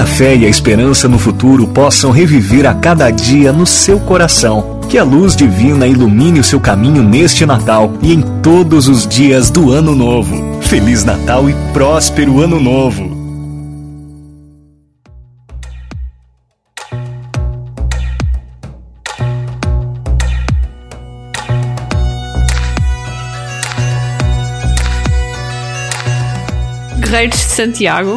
A fé e a esperança no futuro possam reviver a cada dia no seu coração. Que a luz divina ilumine o seu caminho neste Natal e em todos os dias do Ano Novo. Feliz Natal e próspero Ano Novo! Guerreiros de Santiago.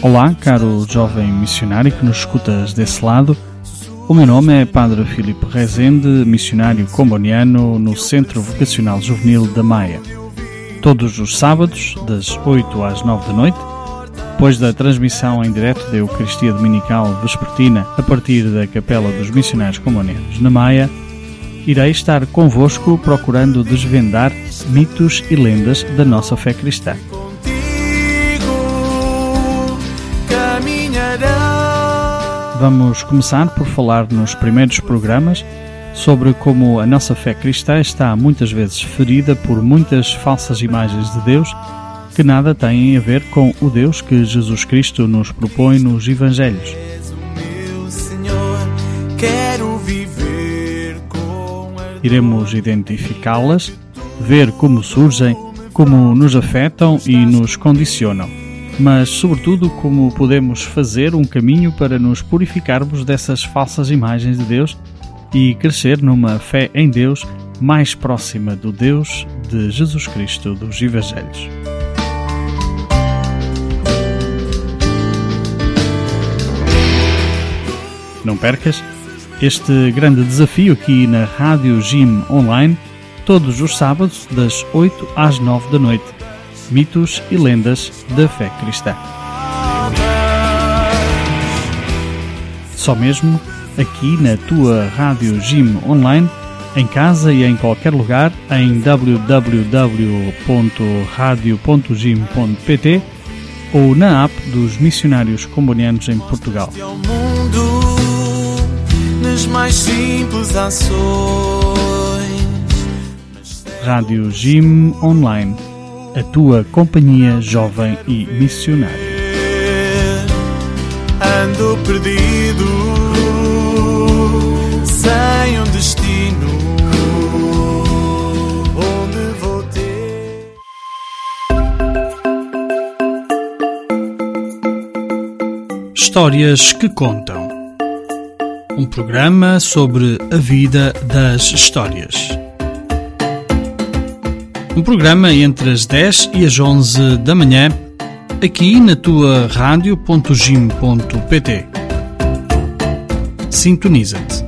Olá, caro jovem missionário que nos escutas desse lado. O meu nome é Padre Filipe Rezende, missionário comboniano no Centro Vocacional Juvenil da Maia. Todos os sábados, das 8 às 9 da noite, depois da transmissão em direto da Eucaristia Dominical Vespertina a partir da Capela dos Missionários Combonianos na Maia, irei estar convosco procurando desvendar mitos e lendas da nossa fé cristã. Vamos começar por falar nos primeiros programas sobre como a nossa fé cristã está muitas vezes ferida por muitas falsas imagens de Deus que nada têm a ver com o Deus que Jesus Cristo nos propõe nos Evangelhos. Iremos identificá-las, ver como surgem, como nos afetam e nos condicionam mas, sobretudo, como podemos fazer um caminho para nos purificarmos dessas falsas imagens de Deus e crescer numa fé em Deus mais próxima do Deus de Jesus Cristo dos Evangelhos. Não percas este grande desafio aqui na Rádio Gym Online, todos os sábados, das 8 às 9 da noite mitos e lendas da fé cristã. Só mesmo aqui na tua Rádio Gym Online, em casa e em qualquer lugar, em www.radio.gym.pt ou na app dos missionários combonianos em Portugal. Rádio Gym Online a tua companhia jovem e missionária. Ando perdido, sem um destino. Onde vou ter? Histórias que contam. Um programa sobre a vida das histórias. Um programa entre as 10 e as 11 da manhã, aqui na tua rádio.gym.pt. Sintoniza-te.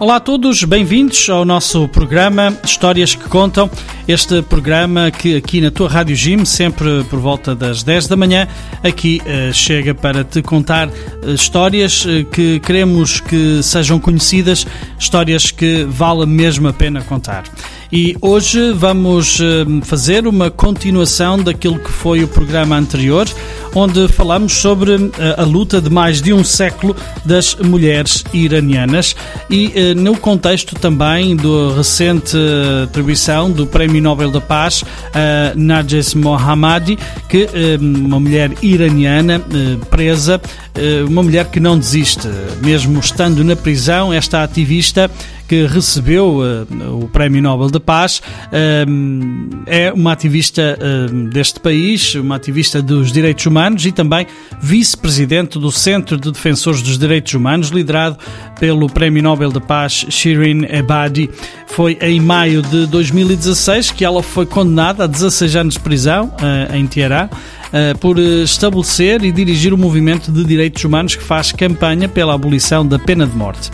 Olá a todos, bem-vindos ao nosso programa Histórias que Contam. Este programa que aqui na tua Rádio Gym, sempre por volta das 10 da manhã, aqui uh, chega para te contar uh, histórias uh, que queremos que sejam conhecidas, histórias que vale mesmo a pena contar. E hoje vamos fazer uma continuação daquilo que foi o programa anterior, onde falamos sobre a luta de mais de um século das mulheres iranianas. E no contexto também da recente atribuição do Prémio Nobel da Paz a Narges Mohammadi, que uma mulher iraniana presa, uma mulher que não desiste, mesmo estando na prisão, esta ativista que recebeu uh, o Prémio Nobel da Paz, uh, é uma ativista uh, deste país, uma ativista dos direitos humanos e também vice-presidente do Centro de Defensores dos Direitos Humanos, liderado pelo Prémio Nobel da Paz Shirin Ebadi. Foi em maio de 2016 que ela foi condenada a 16 anos de prisão em Teherã uh, por estabelecer e dirigir o movimento de direitos humanos que faz campanha pela abolição da pena de morte.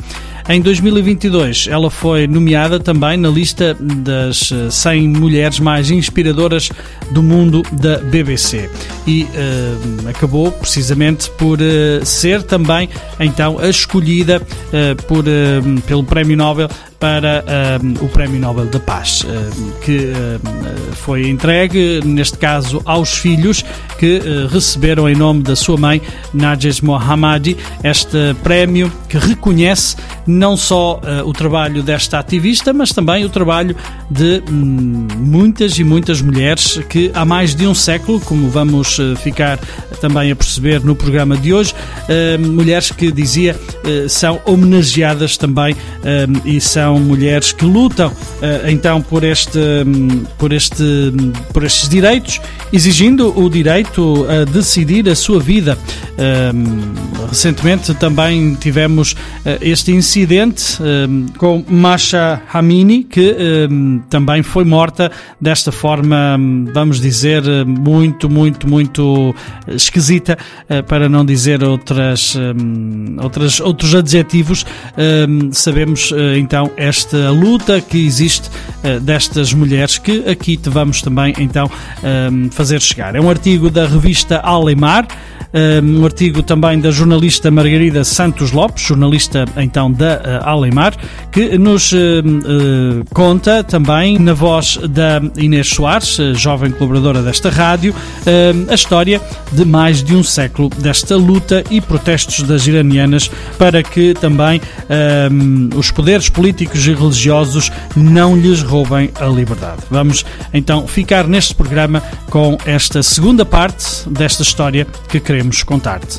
Em 2022, ela foi nomeada também na lista das 100 mulheres mais inspiradoras do mundo da BBC e uh, acabou precisamente por uh, ser também então a escolhida uh, por, pelo Prémio Nobel para um, o Prémio Nobel da Paz, um, que um, foi entregue, neste caso, aos filhos que uh, receberam em nome da sua mãe, Najes Mohammadi, este prémio que reconhece não só uh, o trabalho desta ativista, mas também o trabalho de hum, muitas e muitas mulheres que há mais de um século, como vamos uh, ficar também a perceber no programa de hoje, mulheres que dizia são homenageadas também e são são mulheres que lutam uh, então por este, um, por este, um, por estes direitos, exigindo o direito a decidir a sua vida. Um, recentemente também tivemos uh, este incidente com Masha Hamini, que também foi morta desta forma, vamos dizer, muito, muito, muito esquisita, uh, para não dizer outras, outras, outros adjetivos. sabemos então esta luta que existe uh, destas mulheres que aqui te vamos também então um, fazer chegar. É um artigo da revista Alemar um artigo também da jornalista Margarida Santos Lopes, jornalista então da uh, Alemar, que nos uh, uh, conta também, na voz da Inês Soares, jovem colaboradora desta rádio, a história de mais de um século desta luta e protestos das iranianas para que também os poderes políticos e religiosos não lhes roubem a liberdade. Vamos então ficar neste programa com esta segunda parte desta história que queremos contar-te.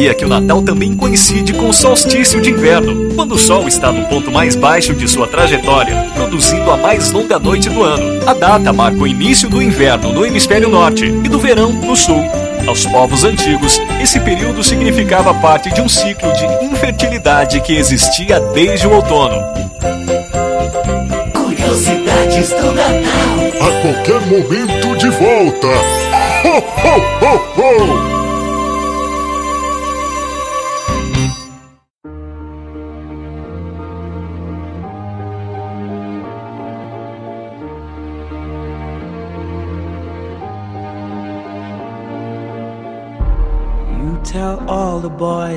Sabia que o Natal também coincide com o solstício de inverno, quando o Sol está no ponto mais baixo de sua trajetória, produzindo a mais longa noite do ano? A data marca o início do inverno no hemisfério norte e do verão no sul. Aos povos antigos, esse período significava parte de um ciclo de infertilidade que existia desde o outono. Curiosidades do Natal. A qualquer momento de volta. Ho, ho, ho, ho!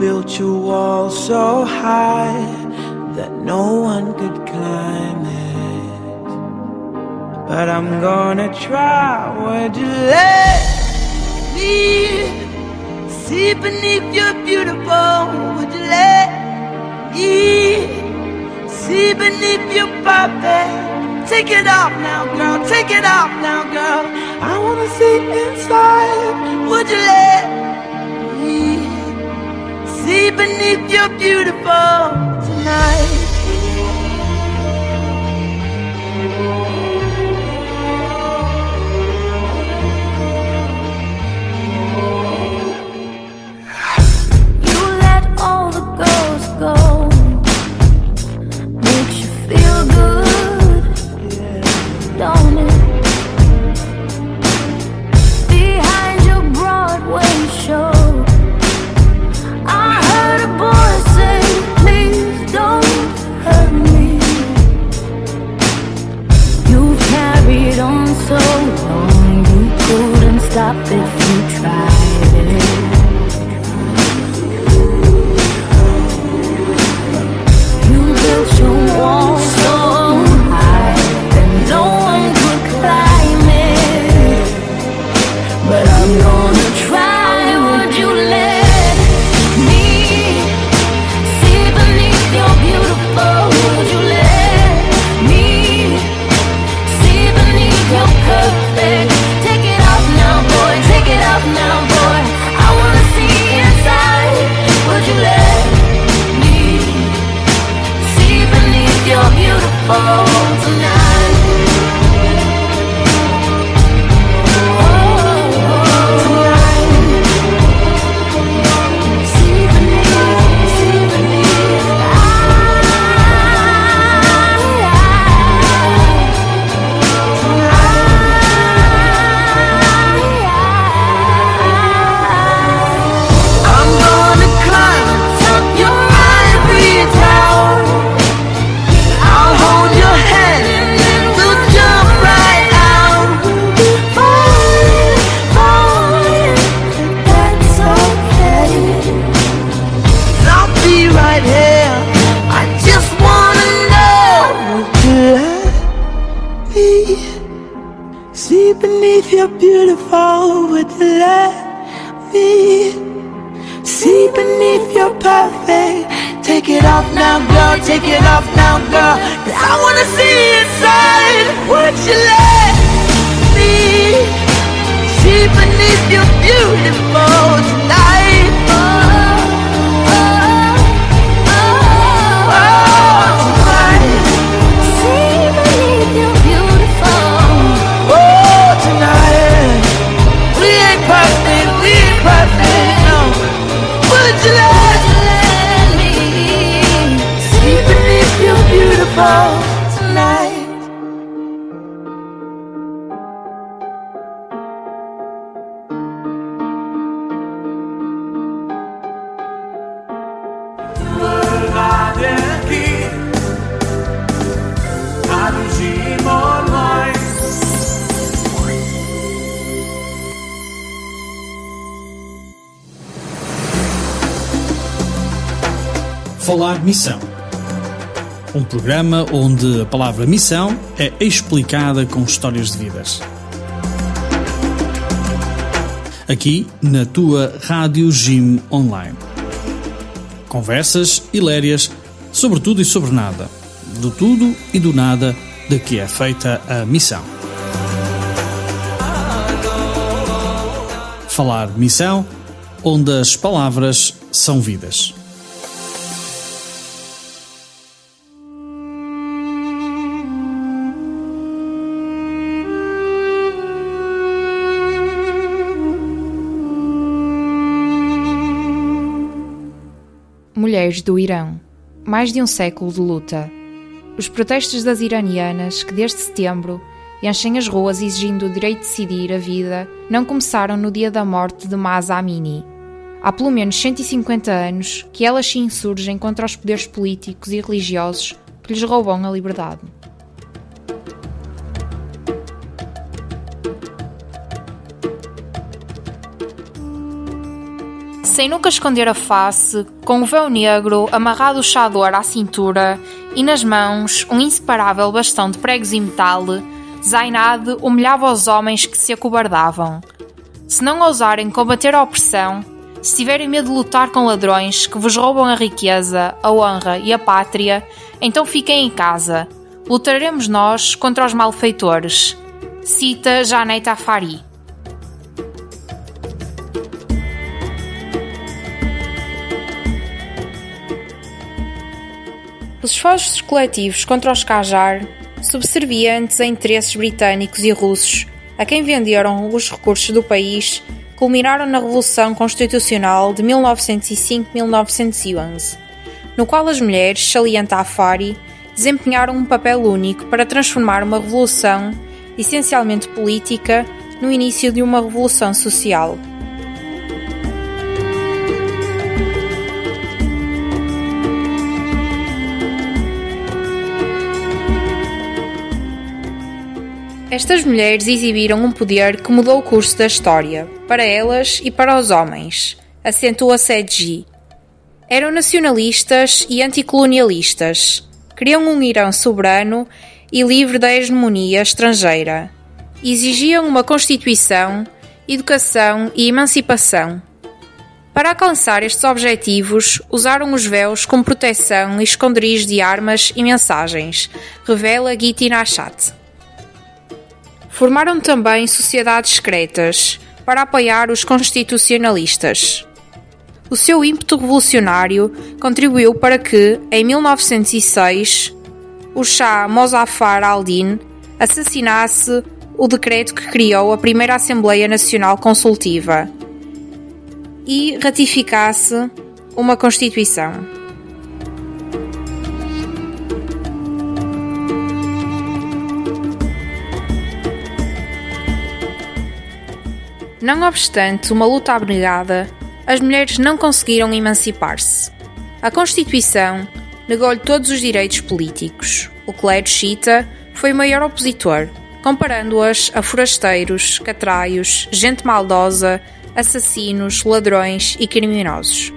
built your wall so high that no one could climb it. But I'm gonna try. Would you let me see beneath your beautiful? Would you let me see beneath your perfect? Take it off now, girl. Take it off now, girl. I wanna see inside. Would you let me? See beneath your beautiful tonight. You let all the go. If you tried Falar Missão. Um programa onde a palavra missão é explicada com histórias de vidas. Aqui na tua Rádio Jim Online. Conversas hilarias sobre tudo e sobre nada. Do tudo e do nada de que é feita a missão. Falar Missão, onde as palavras são vidas. Mulheres do Irão. Mais de um século de luta. Os protestos das iranianas, que desde setembro enchem as ruas exigindo o direito de decidir a vida, não começaram no dia da morte de Mahsa Amini. Há pelo menos 150 anos que elas se insurgem contra os poderes políticos e religiosos que lhes roubam a liberdade. Sem nunca esconder a face, com o véu negro amarrado o chador à cintura e nas mãos um inseparável bastão de pregos e metal, Zainad humilhava os homens que se acobardavam. Se não ousarem combater a opressão, se tiverem medo de lutar com ladrões que vos roubam a riqueza, a honra e a pátria, então fiquem em casa. Lutaremos nós contra os malfeitores. Cita Janete Afari. Os esforços coletivos contra os Qajar, subservientes a interesses britânicos e russos, a quem venderam os recursos do país, culminaram na Revolução Constitucional de 1905-1911, no qual as mulheres, salienta Afari, desempenharam um papel único para transformar uma revolução, essencialmente política, no início de uma revolução social. Estas mulheres exibiram um poder que mudou o curso da história, para elas e para os homens, acentua Sedji. Eram nacionalistas e anticolonialistas. Queriam um Irão soberano e livre da hegemonia estrangeira. Exigiam uma constituição, educação e emancipação. Para alcançar estes objetivos, usaram os véus como proteção e esconderijos de armas e mensagens, revela Giti Nashat. Formaram também sociedades secretas para apoiar os constitucionalistas. O seu ímpeto revolucionário contribuiu para que, em 1906, o Shah Mozaffar al-Din assassinasse o decreto que criou a primeira Assembleia Nacional Consultiva e ratificasse uma Constituição. Não obstante uma luta abnegada, as mulheres não conseguiram emancipar-se. A Constituição negou-lhe todos os direitos políticos. O clero xiita foi o maior opositor, comparando-as a forasteiros, catraios, gente maldosa, assassinos, ladrões e criminosos.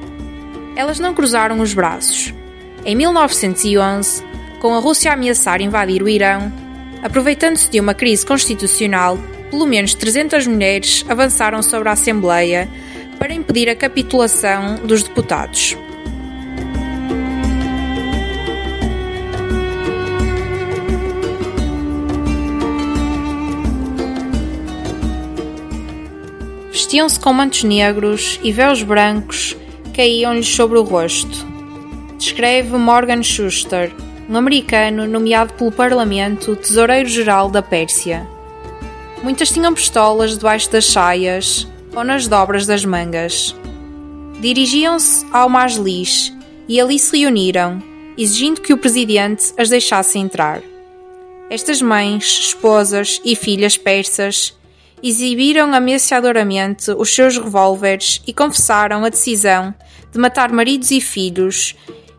Elas não cruzaram os braços. Em 1911, com a Rússia a ameaçar invadir o Irão, aproveitando-se de uma crise constitucional, pelo menos 300 mulheres avançaram sobre a Assembleia para impedir a capitulação dos deputados. Vestiam-se com mantos negros e véus brancos caíam-lhes sobre o rosto. Descreve Morgan Schuster, um americano nomeado pelo Parlamento Tesoureiro-Geral da Pérsia. Muitas tinham pistolas debaixo das saias ou nas dobras das mangas. Dirigiam-se ao Majlis e ali se reuniram, exigindo que o presidente as deixasse entrar. Estas mães, esposas e filhas persas exibiram ameaçadoramente os seus revólveres e confessaram a decisão de matar maridos e filhos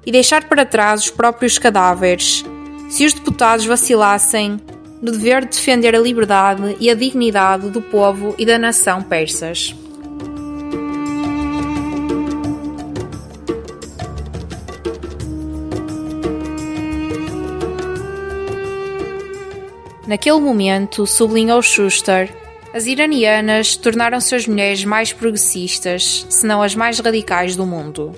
e deixar para trás os próprios cadáveres, se os deputados vacilassem do dever de defender a liberdade e a dignidade do povo e da nação persas. Naquele momento, sublinhou Schuster, as iranianas tornaram-se as mulheres mais progressistas, se não as mais radicais do mundo.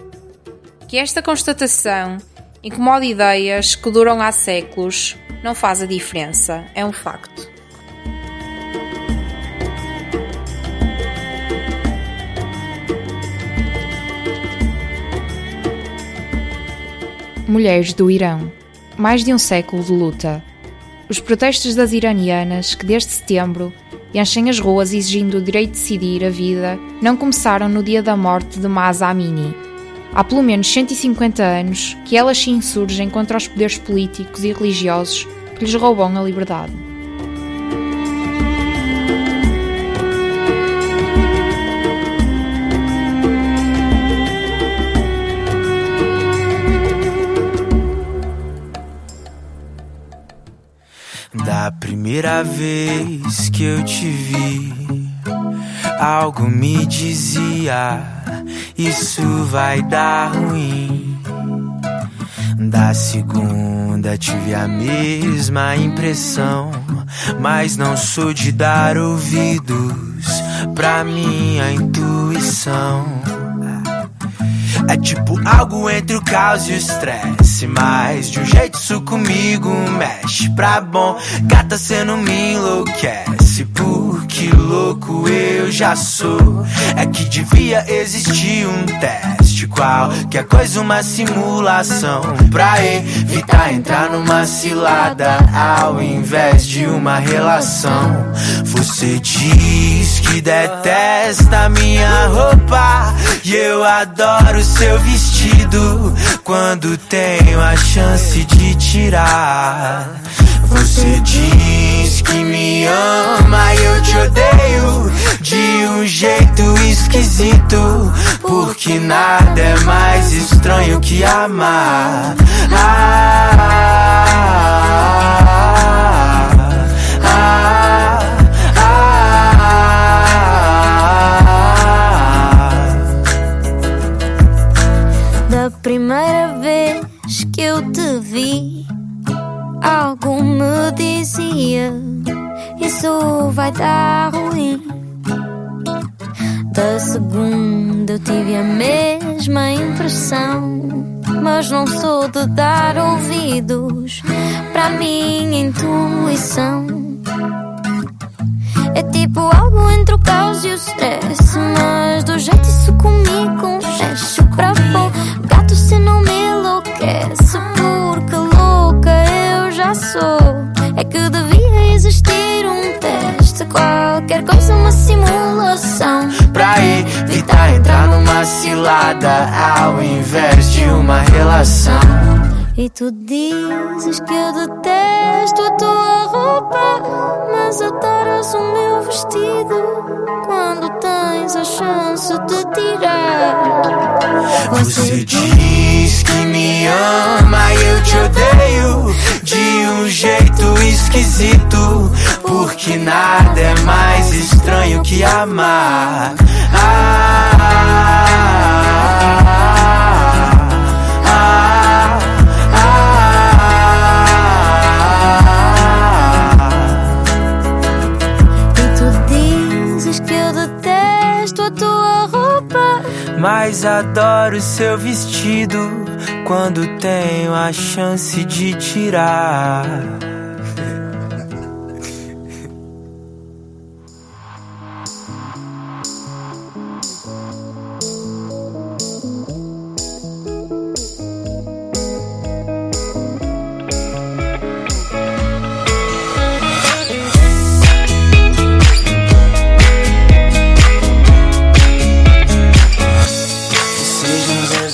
Que esta constatação incomode ideias que duram há séculos, não faz a diferença, é um facto. Mulheres do Irão. Mais de um século de luta. Os protestos das iranianas, que desde setembro enchem as ruas exigindo o direito de decidir a vida, não começaram no dia da morte de Mahsa Amini. Há pelo menos 150 anos que elas se insurgem contra os poderes políticos e religiosos que lhes roubam a liberdade. Da primeira vez que eu te vi, algo me dizia: Isso vai dar ruim. Da segunda tive a mesma impressão, mas não sou de dar ouvidos pra minha intuição. É tipo algo entre o caos e o estresse. Mas de um jeito isso comigo mexe pra bom. Gata, cê não me enlouquece. Porque louco eu já sou. É que devia existir um teste. Qualquer coisa, uma simulação. Pra evitar entrar numa cilada. Ao invés de uma relação. Você diz que detesta minha roupa. E eu adoro seu vestido quando tenho a chance de tirar. Você diz que me ama e eu te odeio de um jeito esquisito, porque nada é mais estranho que amar. Ah, ah, Isso vai dar ruim. Da segunda eu tive a mesma impressão, mas não sou de dar ouvidos para minha intuição. É tipo algo entre o caos e o stress, mas do jeito isso comigo mexe pra bom. Gato, se não me enlouquece, porque louca eu já sou. Evitar entrar numa cilada ao invés de uma relação. E tu dizes que eu detesto a tua roupa, mas adoras o meu vestido quando tens a chance de tirar. Você diz que me ama e eu te odeio de um jeito esquisito, porque nada é mais estranho que amar. Mas adoro seu vestido quando tenho a chance de tirar.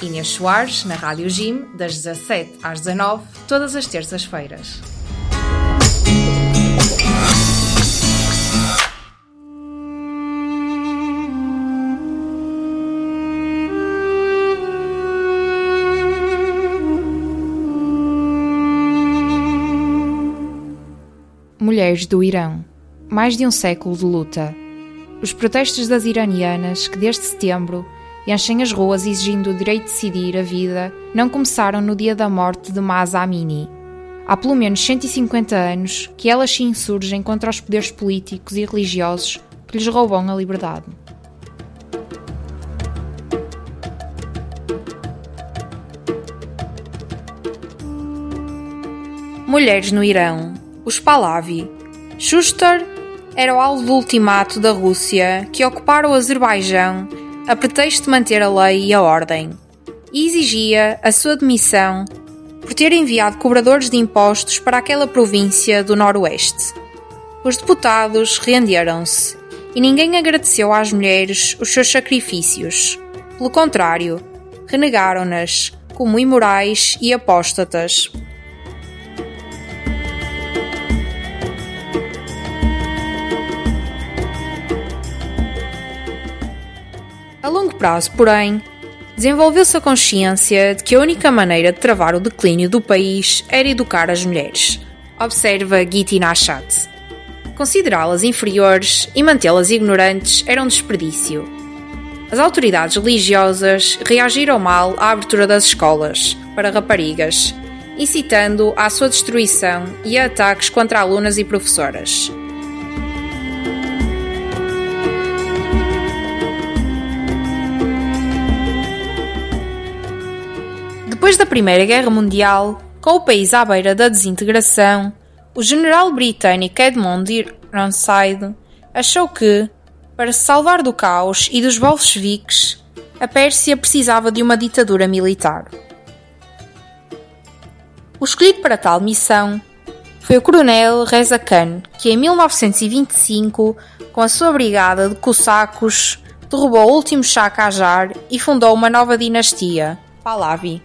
Inês Soares, na Rádio Jim, das 17 às 19, todas as terças-feiras. Mulheres do Irão. Mais de um século de luta. Os protestos das iranianas que, desde setembro, enchem as ruas exigindo o direito de decidir a vida, não começaram no dia da morte de Mahsa Amini. Há pelo menos 150 anos que elas se insurgem contra os poderes políticos e religiosos que lhes roubam a liberdade. Mulheres no Irão. Os Pahlavi. Schuster era o alvo do ultimato da Rússia que ocupara o Azerbaijão a pretexto de manter a lei e a ordem, e exigia a sua demissão por ter enviado cobradores de impostos para aquela província do Noroeste. Os deputados renderam-se e ninguém agradeceu às mulheres os seus sacrifícios. Pelo contrário, renegaram-nas como imorais e apóstatas. A longo prazo, porém, desenvolveu-se a consciência de que a única maneira de travar o declínio do país era educar as mulheres. Observa Giti Nashat. Considerá-las inferiores e mantê-las ignorantes era um desperdício. As autoridades religiosas reagiram mal à abertura das escolas para raparigas, incitando à sua destruição e a ataques contra alunas e professoras. Depois da Primeira Guerra Mundial, com o país à beira da desintegração, o general britânico Edmund Ironside achou que, para se salvar do caos e dos bolcheviques, a Pérsia precisava de uma ditadura militar. O escolhido para tal missão foi o coronel Reza Khan, que em 1925, com a sua brigada de cossacos, derrubou o último Shah Qajar e fundou uma nova dinastia, Pahlavi.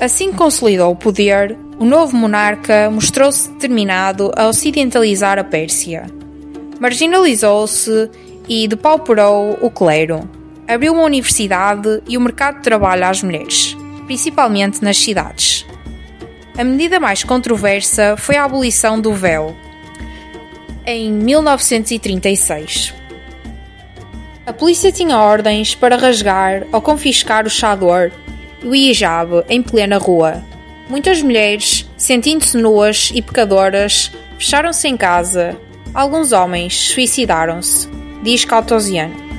Assim que consolidou o poder, o novo monarca mostrou-se determinado a ocidentalizar a Pérsia. Marginalizou-se e depauperou o clero. Abriu uma universidade e o mercado de trabalho às mulheres, principalmente nas cidades. A medida mais controversa foi a abolição do véu, em 1936. A polícia tinha ordens para rasgar ou confiscar o chador e o hijab em plena rua. Muitas mulheres, sentindo-se nuas e pecadoras, fecharam-se em casa. Alguns homens suicidaram-se, diz Caltosiano.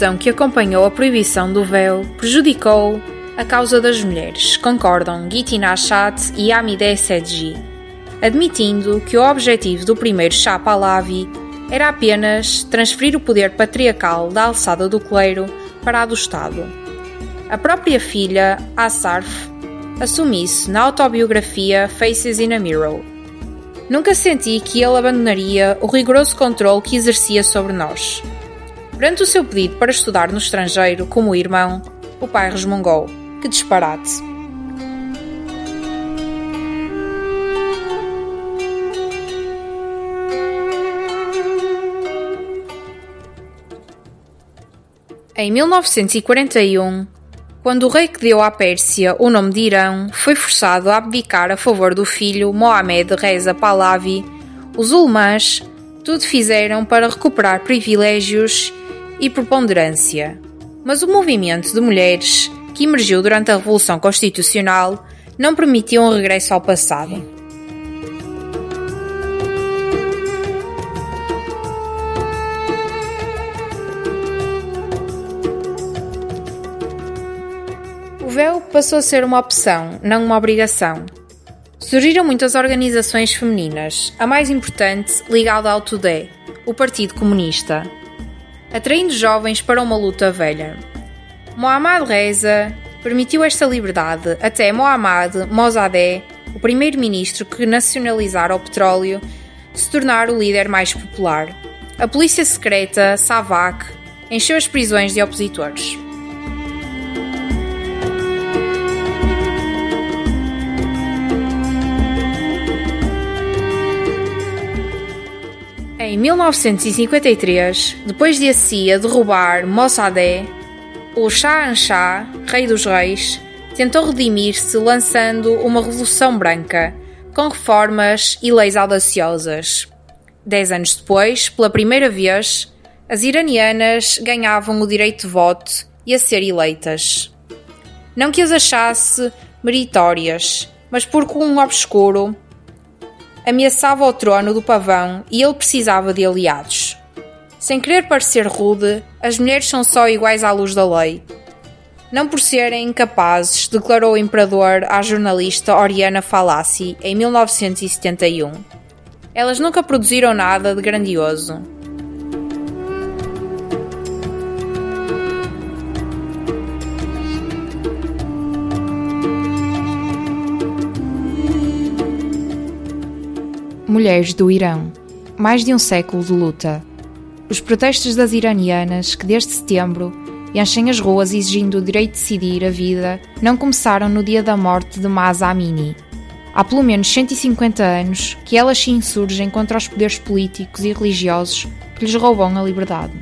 Repressão que acompanhou a proibição do véu prejudicou a causa das mulheres, concordam Giti Nashat e Amideh Sedji admitindo que o objetivo do primeiro Shah Pahlavi era apenas transferir o poder patriarcal da alçada do clero para a do Estado. A própria filha, Asarf, assume isso na autobiografia Faces in a Mirror. Nunca senti que ele abandonaria o rigoroso controle que exercia sobre nós. Perante o seu pedido para estudar no estrangeiro como irmão, o pai resmungou: Que disparate! Em 1941, quando o rei que deu à Pérsia o nome de Irão foi forçado a abdicar a favor do filho Mohamed Reza Pahlavi, os ulemãs tudo fizeram para recuperar privilégios e preponderância. Mas o movimento de mulheres, que emergiu durante a Revolução Constitucional, não permitiu um regresso ao passado. O véu passou a ser uma opção, não uma obrigação. Surgiram muitas organizações femininas, a mais importante ligada ao Tudé, o Partido Comunista, atraindo jovens para uma luta velha. Mohammad Reza permitiu esta liberdade até Mohammad Mossadegh, o primeiro-ministro que nacionalizara o petróleo, se tornar o líder mais popular. A polícia secreta, Savak, encheu as prisões de opositores. 1953, depois de a CIA derrubar Mossadegh, o Shah Shah, rei dos reis, tentou redimir-se lançando uma revolução branca, com reformas e leis audaciosas. Dez anos depois, pela primeira vez, as iranianas ganhavam o direito de voto e a ser eleitas. Não que as achasse meritórias, mas porque um obscuro ameaçava o trono do pavão e ele precisava de aliados. Sem querer parecer rude, as mulheres são só iguais à luz da lei. Não por serem incapazes, declarou o imperador à jornalista Oriana Falassi em 1971. Elas nunca produziram nada de grandioso. Mulheres do Irão. Mais de um século de luta. Os protestos das iranianas, que desde setembro enchem as ruas exigindo o direito de decidir a vida, não começaram no dia da morte de Mahsa Amini. Há pelo menos 150 anos que elas se insurgem contra os poderes políticos e religiosos que lhes roubam a liberdade.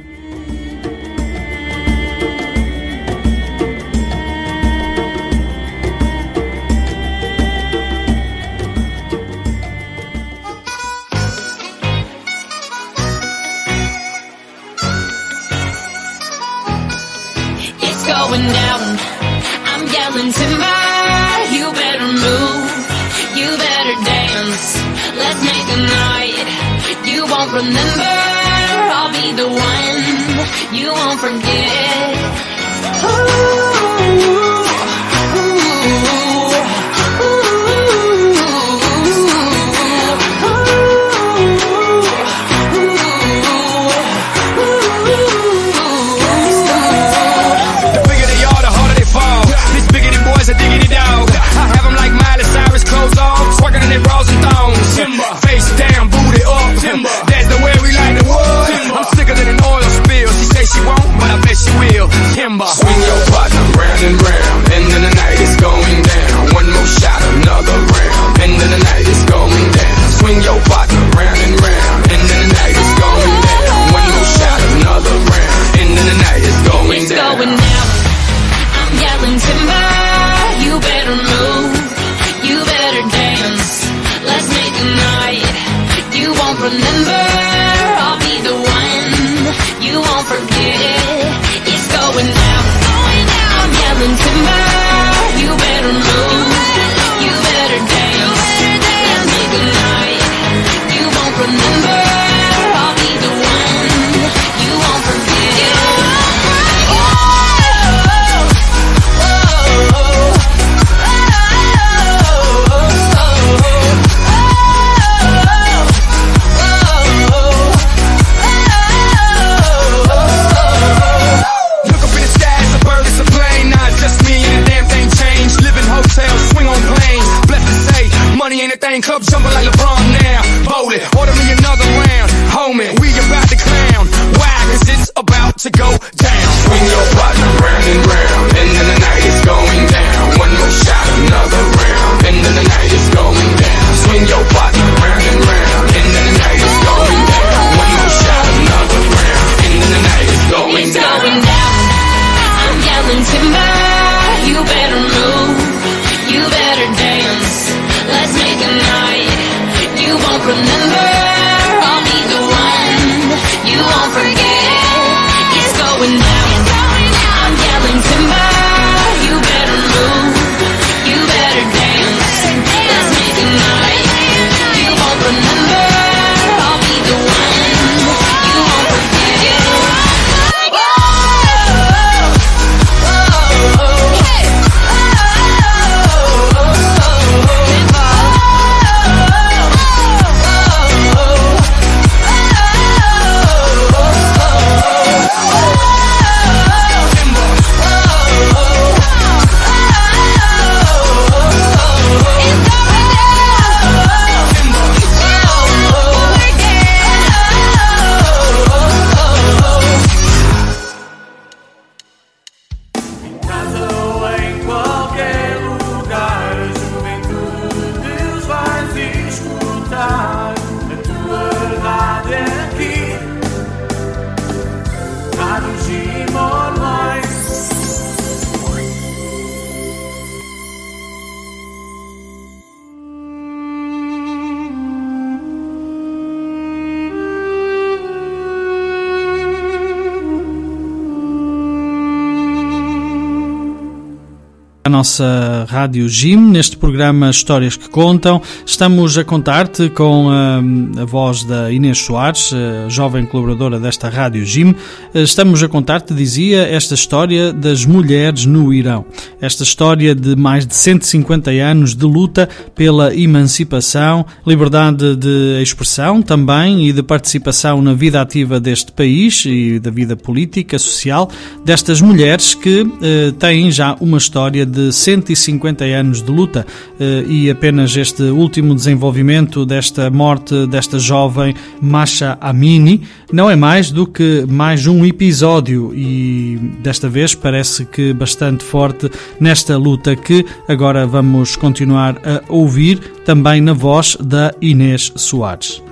Nossa Rádio Jim, neste programa Histórias que Contam. Estamos a contar-te com a, a voz da Inês Soares, jovem colaboradora desta Rádio Jim. Estamos a contar-te, dizia, esta história das mulheres no Irão. Esta história de mais de 150 anos de luta pela emancipação, liberdade de expressão também e de participação na vida ativa deste país e da vida política, social, destas mulheres que eh, têm já uma história de 150 anos de luta eh, e apenas este último desenvolvimento desta morte desta jovem Masha Amini não é mais do que mais um episódio e desta vez parece que bastante forte nesta luta que agora vamos continuar a ouvir também na voz da Inês Soares.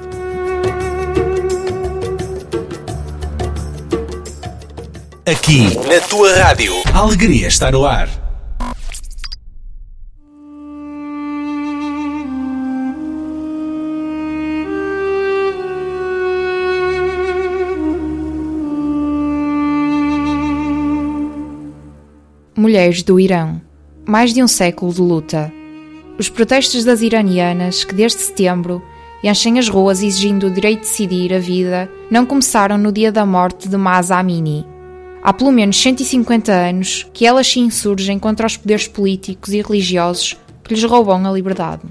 Aqui, na tua rádio, a alegria está no ar. Mulheres do Irão. Mais de um século de luta. Os protestos das iranianas, que desde setembro enchem as ruas exigindo o direito de decidir a vida, não começaram no dia da morte de Mahsa Amini. Há pelo menos 150 anos que elas se insurgem contra os poderes políticos e religiosos que lhes roubam a liberdade.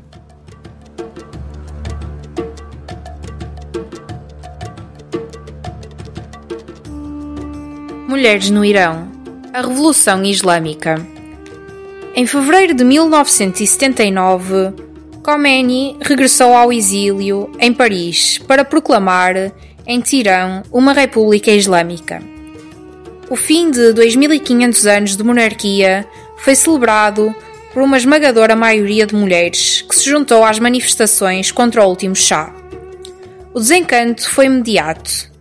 Mulheres no Irão. A Revolução Islâmica. Em fevereiro de 1979, Khomeini regressou ao exílio em Paris para proclamar em Tirão uma república islâmica. O fim de 2500 anos de monarquia foi celebrado por uma esmagadora maioria de mulheres que se juntou às manifestações contra o último chá. O desencanto foi imediato.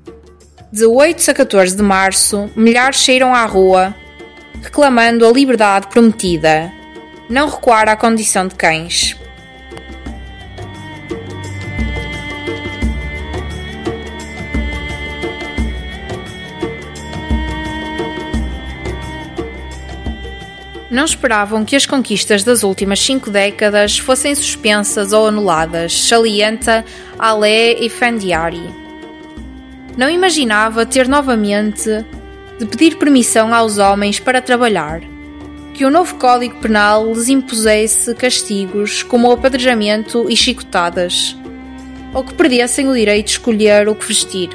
De 8 a 14 de março, milhares saíram à rua reclamando a liberdade prometida, não recuar à condição de cães. Não esperavam que as conquistas das últimas cinco décadas fossem suspensas ou anuladas, salienta Ale Efendiari. Não imaginava ter novamente de pedir permissão aos homens para trabalhar, que o novo Código Penal lhes impusesse castigos como o apedrejamento e chicotadas, ou que perdessem o direito de escolher o que vestir.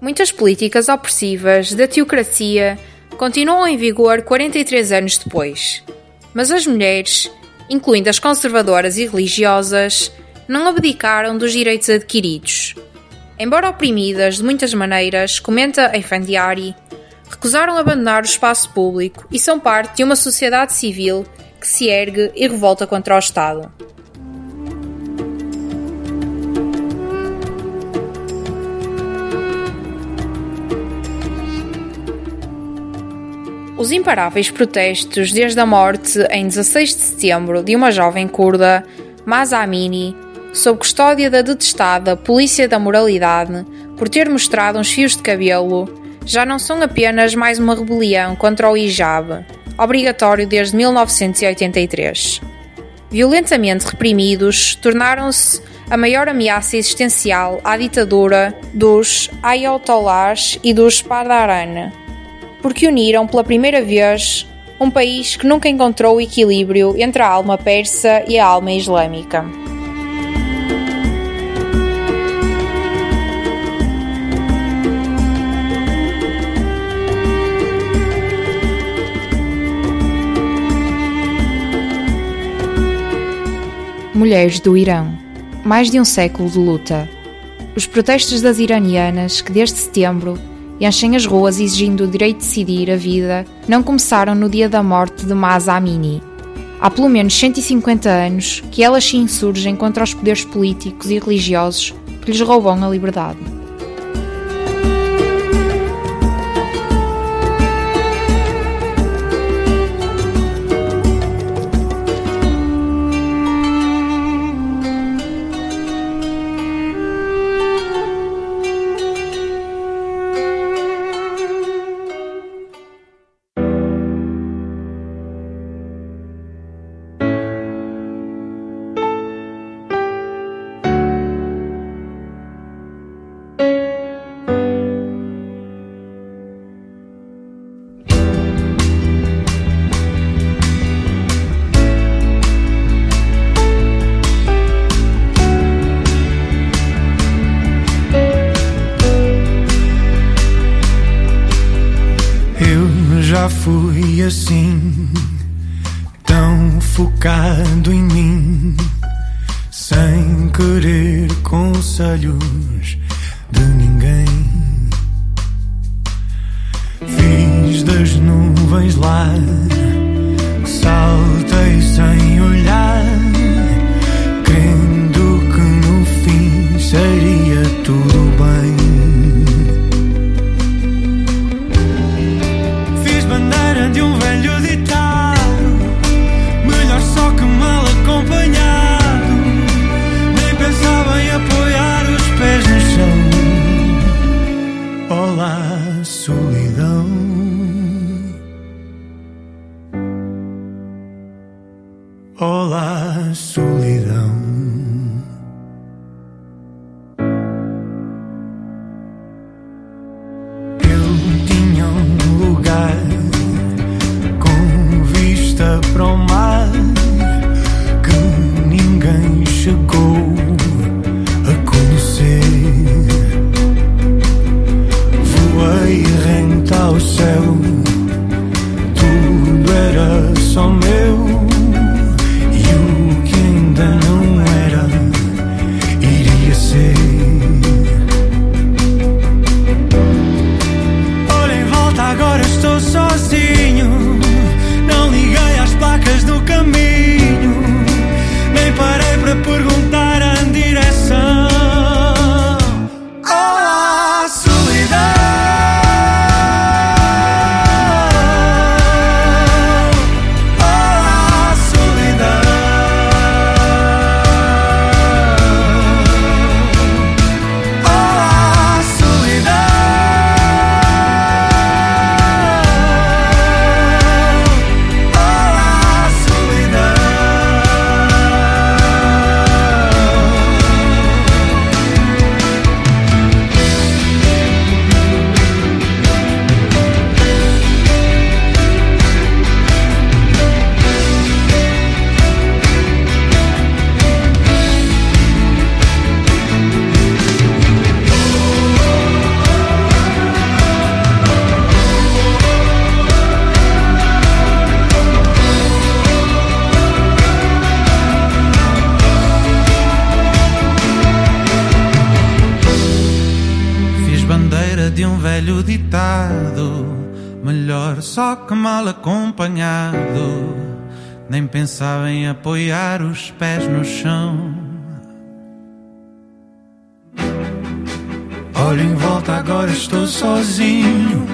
Muitas políticas opressivas da teocracia continuam em vigor 43 anos depois, mas as mulheres, incluindo as conservadoras e religiosas, não abdicaram dos direitos adquiridos. Embora oprimidas de muitas maneiras, comenta Efendiari, recusaram abandonar o espaço público e são parte de uma sociedade civil que se ergue e revolta contra o Estado. Os imparáveis protestos desde a morte em 16 de setembro de uma jovem curda, Masa Amini, sob custódia da detestada Polícia da Moralidade por ter mostrado uns fios de cabelo, já não são apenas mais uma rebelião contra o hijab, obrigatório desde 1983. Violentamente reprimidos, tornaram-se a maior ameaça existencial à ditadura dos Ayatollahs e dos Padaran, porque uniram pela primeira vez um país que nunca encontrou o equilíbrio entre a alma persa e a alma islâmica. Mulheres do Irão. Mais de um século de luta. Os protestos das iranianas, que desde setembro enchem as ruas exigindo o direito de decidir a vida, não começaram no dia da morte de Mahsa Amini. Há pelo menos 150 anos que elas se insurgem contra os poderes políticos e religiosos que lhes roubam a liberdade. chegou. volta, agora estou sozinho.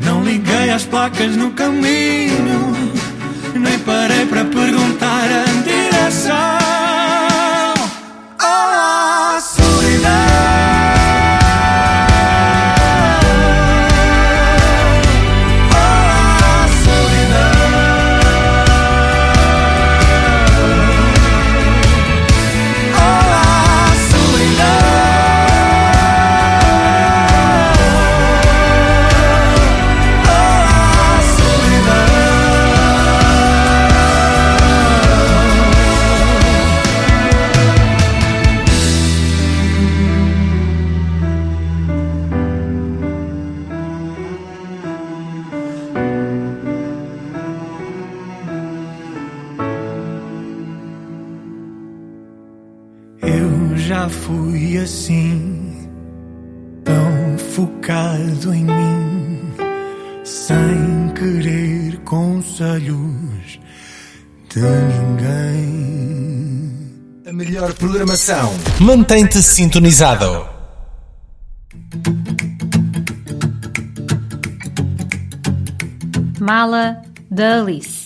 Não liguei as placas no caminho, nem parei para perguntar a direção. informação. Mantém-te sintonizado. Mala da Alice.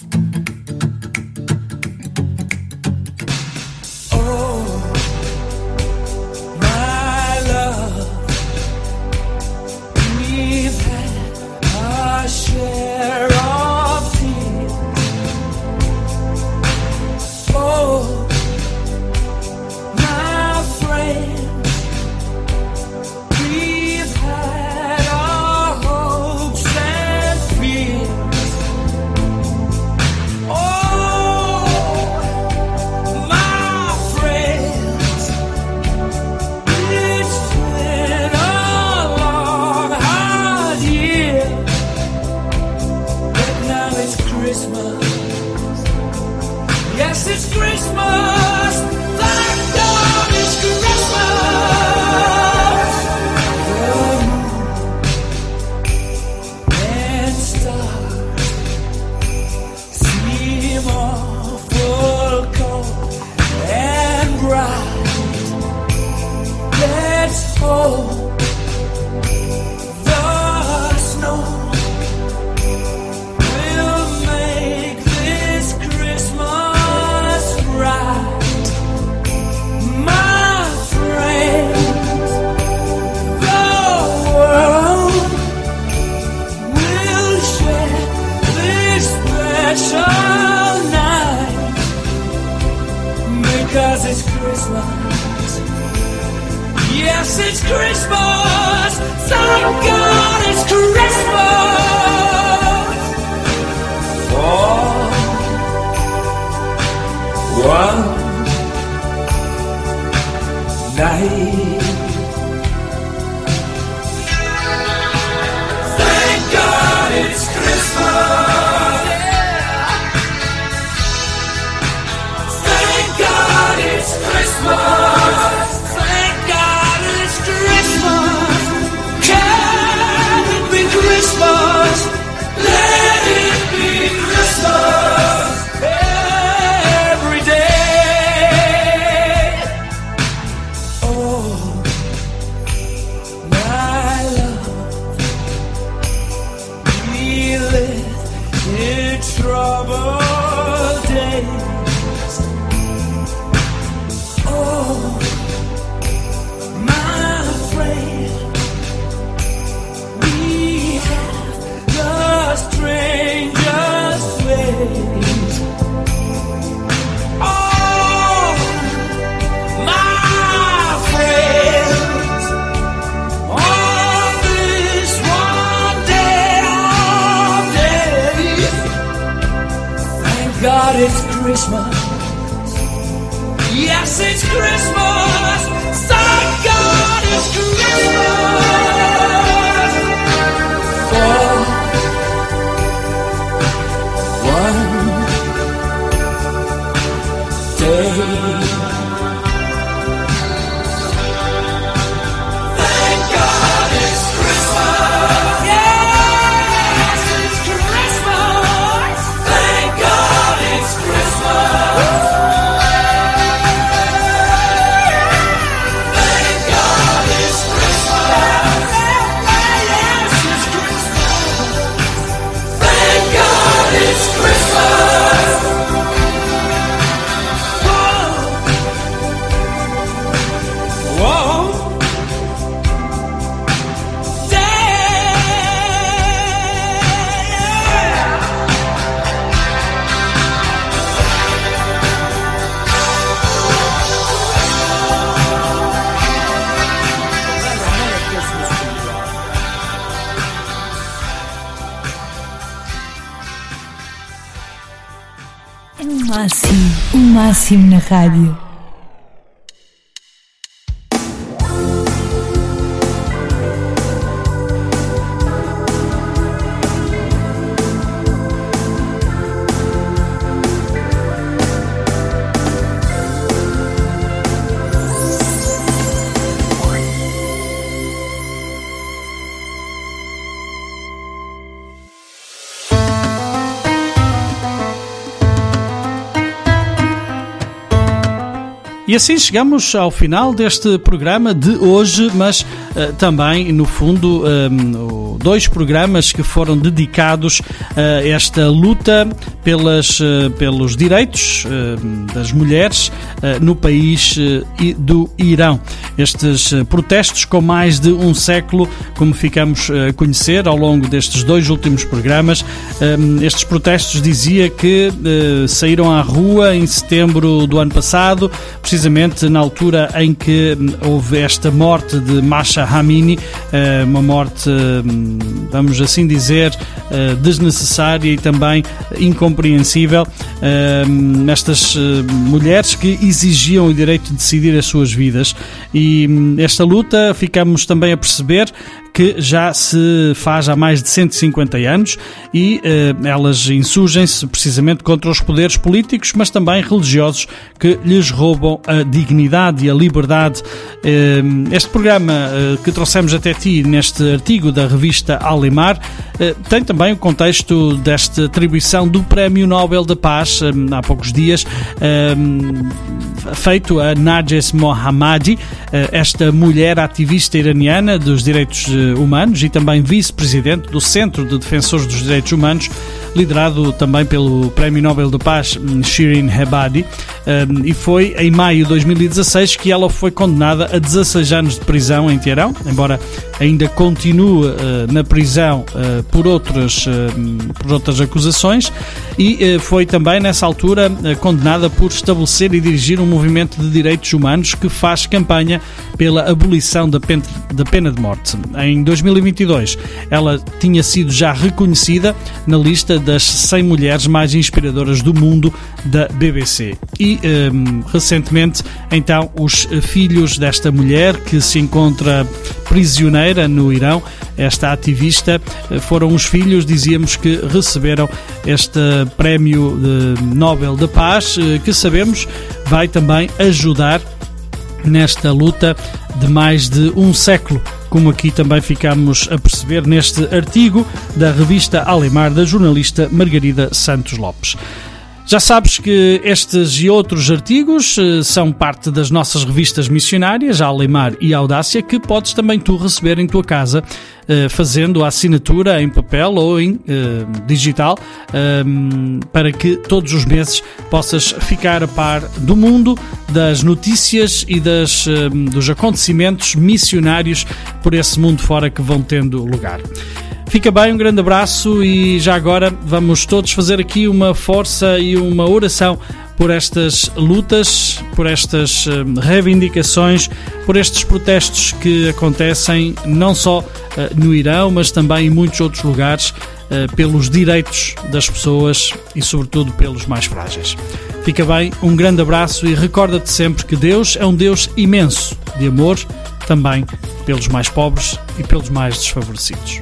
Rádio. E assim chegamos ao final deste programa de hoje, mas eh, também, no fundo, eh, o- dois programas que foram dedicados a esta luta pelas, eh, pelos direitos eh, das mulheres eh, no país eh, do Irão. Estes eh, protestos com mais de um século, como ficamos eh, a conhecer ao longo destes dois últimos programas, eh, estes protestos dizia que eh, saíram à rua em setembro do ano passado, precisamente na altura em que hum, houve esta morte de Masha Hamini, eh, uma morte, hum, vamos assim dizer, eh, desnecessária e também incompreensível. Hum, Estas eh, mulheres que exigiam o direito de decidir as suas vidas. E hum, esta luta ficamos também a perceber que já se faz há mais de 150 anos e eh, elas insurgem-se precisamente contra os poderes políticos, mas também religiosos que lhes roubam a dignidade e a liberdade. Eh, este programa eh, que trouxemos até ti neste artigo da revista Alemar eh, tem também o contexto desta atribuição do Prémio Nobel da Paz eh, há poucos dias eh, feito a Najes Mohammadi, esta mulher ativista iraniana dos direitos humanos e também vice-presidente do Centro de Defensores dos Direitos Humanos, liderado também pelo Prémio Nobel da Paz hum, Shirin Hebadi, eh, e foi em maio de 2016 que ela foi condenada a 16 anos de prisão em Teherão, embora ainda continue eh, na prisão eh, por outras, eh, por outras acusações, e foi também nessa altura condenada por estabelecer e dirigir um movimento de direitos humanos que faz campanha pela abolição da pena, de morte. Em 2022, ela tinha sido já reconhecida na lista das 100 mulheres mais inspiradoras do mundo da BBC. E hum, recentemente, então, os filhos desta mulher que se encontra prisioneira no Irão, esta ativista, foram os filhos, dizíamos, que receberam este prémio de Nobel da Paz, eh, que sabemos vai também ajudar nesta luta de mais de um século, como aqui também ficamos a perceber neste artigo da revista Alemar da jornalista Margarida Santos Lopes. Já sabes que estes e outros artigos eh, são parte das nossas revistas missionárias, a Alemar e Audácia, que podes também tu receber em tua casa, eh, fazendo a assinatura em papel ou em eh, digital, ehm, para que todos os meses possas ficar a par do mundo, das notícias e das, ehm, dos acontecimentos missionários por esse mundo fora que vão tendo lugar. Fica bem, um grande abraço e já agora vamos todos fazer aqui uma força e uma oração por estas lutas, por estas eh, reivindicações, por estes protestos que acontecem não só eh, no Irão, mas também em muitos outros lugares, eh, pelos direitos das pessoas e, sobretudo, pelos mais frágeis. Fica bem, um grande abraço e recorda-te sempre que Deus é um Deus imenso de amor, também pelos mais pobres e pelos mais desfavorecidos.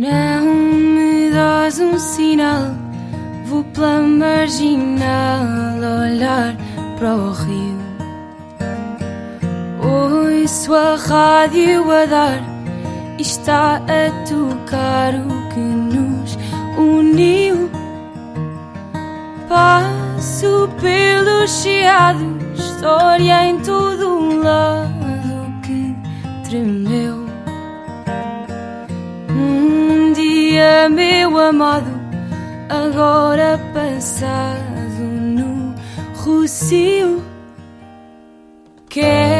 Não me dás um sinal, vou pela marginal olhar para o rio. Ouço a rádio a dar e está a tocar o que nos uniu. Passo pelos chiados, história em todo um lado que tremeu. Um dia, meu amado, agora passado no Rocio. Quer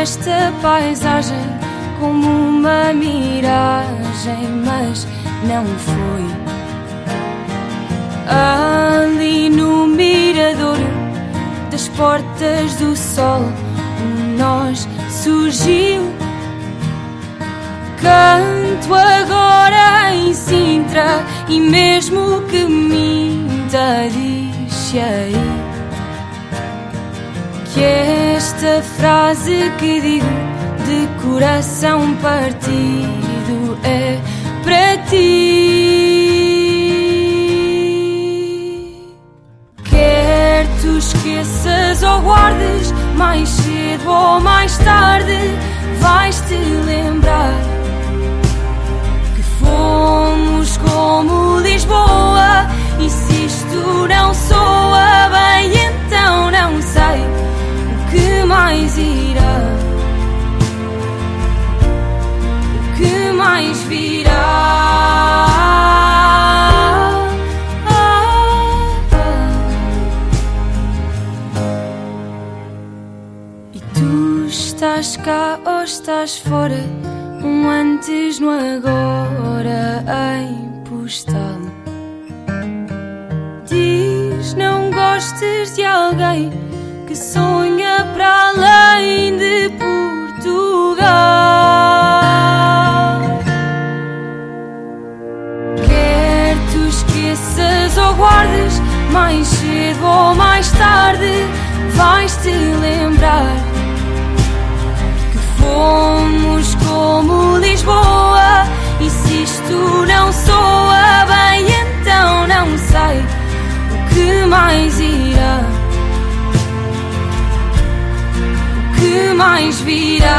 Esta paisagem como uma miragem, mas não foi. Ali no mirador das portas do sol, um nós surgiu. Canto agora em Sintra e mesmo que minta, diz aí que esta frase que digo de coração partido é para ti. Quer tu esqueças ou guardes, mais cedo ou mais tarde, vais te lembrar que fomos como Lisboa. E se isto não soa bem, que mais irá? O que mais virá? E tu estás cá ou estás fora? Um antes no agora em postal. Diz não gostes de alguém que sonha para além de Portugal. Quer tu esqueças ou guardes, mais cedo ou mais tarde vais te lembrar que fomos como Lisboa. E se isto não soa bem, então não sei o que mais irá. Que mais virá.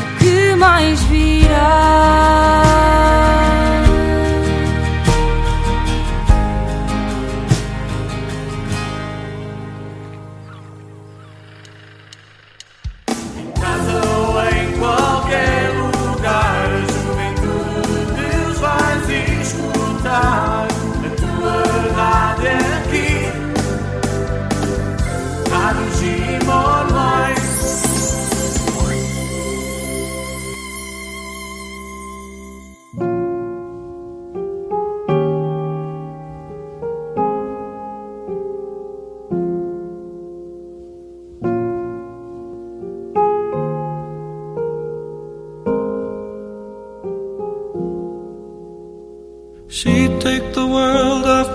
O que mais virá.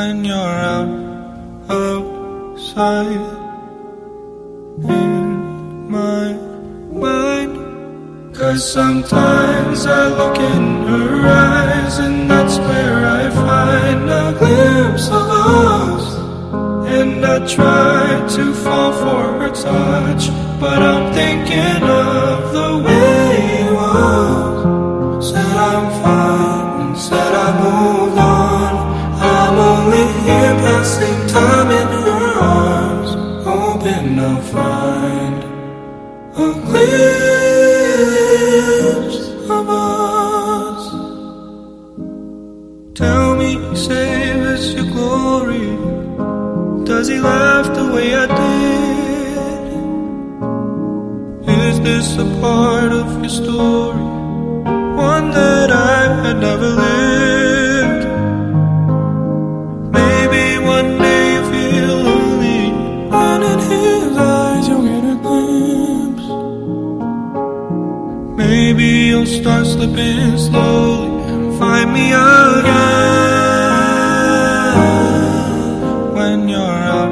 when you're out outside in my mind? Cause sometimes I look in her eyes, and that's where I find a glimpse of us. And I try to fall for her touch, but I'm thinking of the way Is this a part of your story? One that I had never lived. Maybe you'll start slipping slowly and find me again when you're out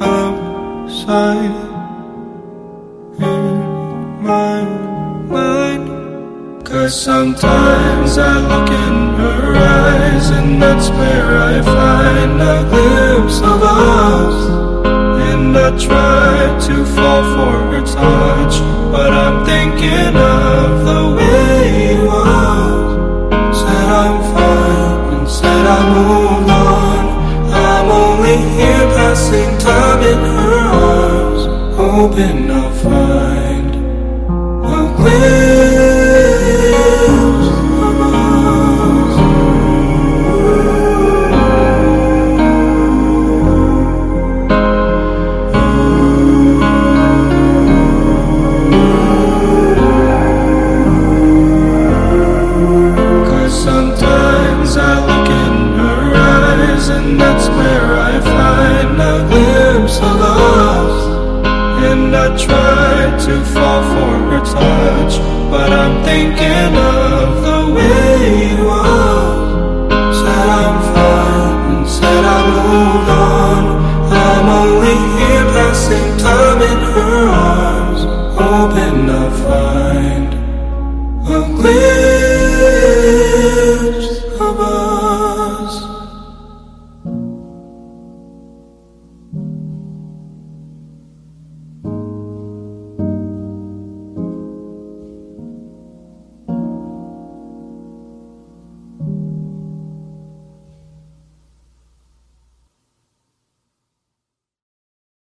outside in my mind. Cause sometimes I look in her eyes, and that's where I find a glimpse of us. And I try to fall for her touch, but I'm thinking of the way it was. Said I'm fine, and said I moved on. I'm only here passing time in her arms, hoping I'll find to fall for her touch, but I'm thinking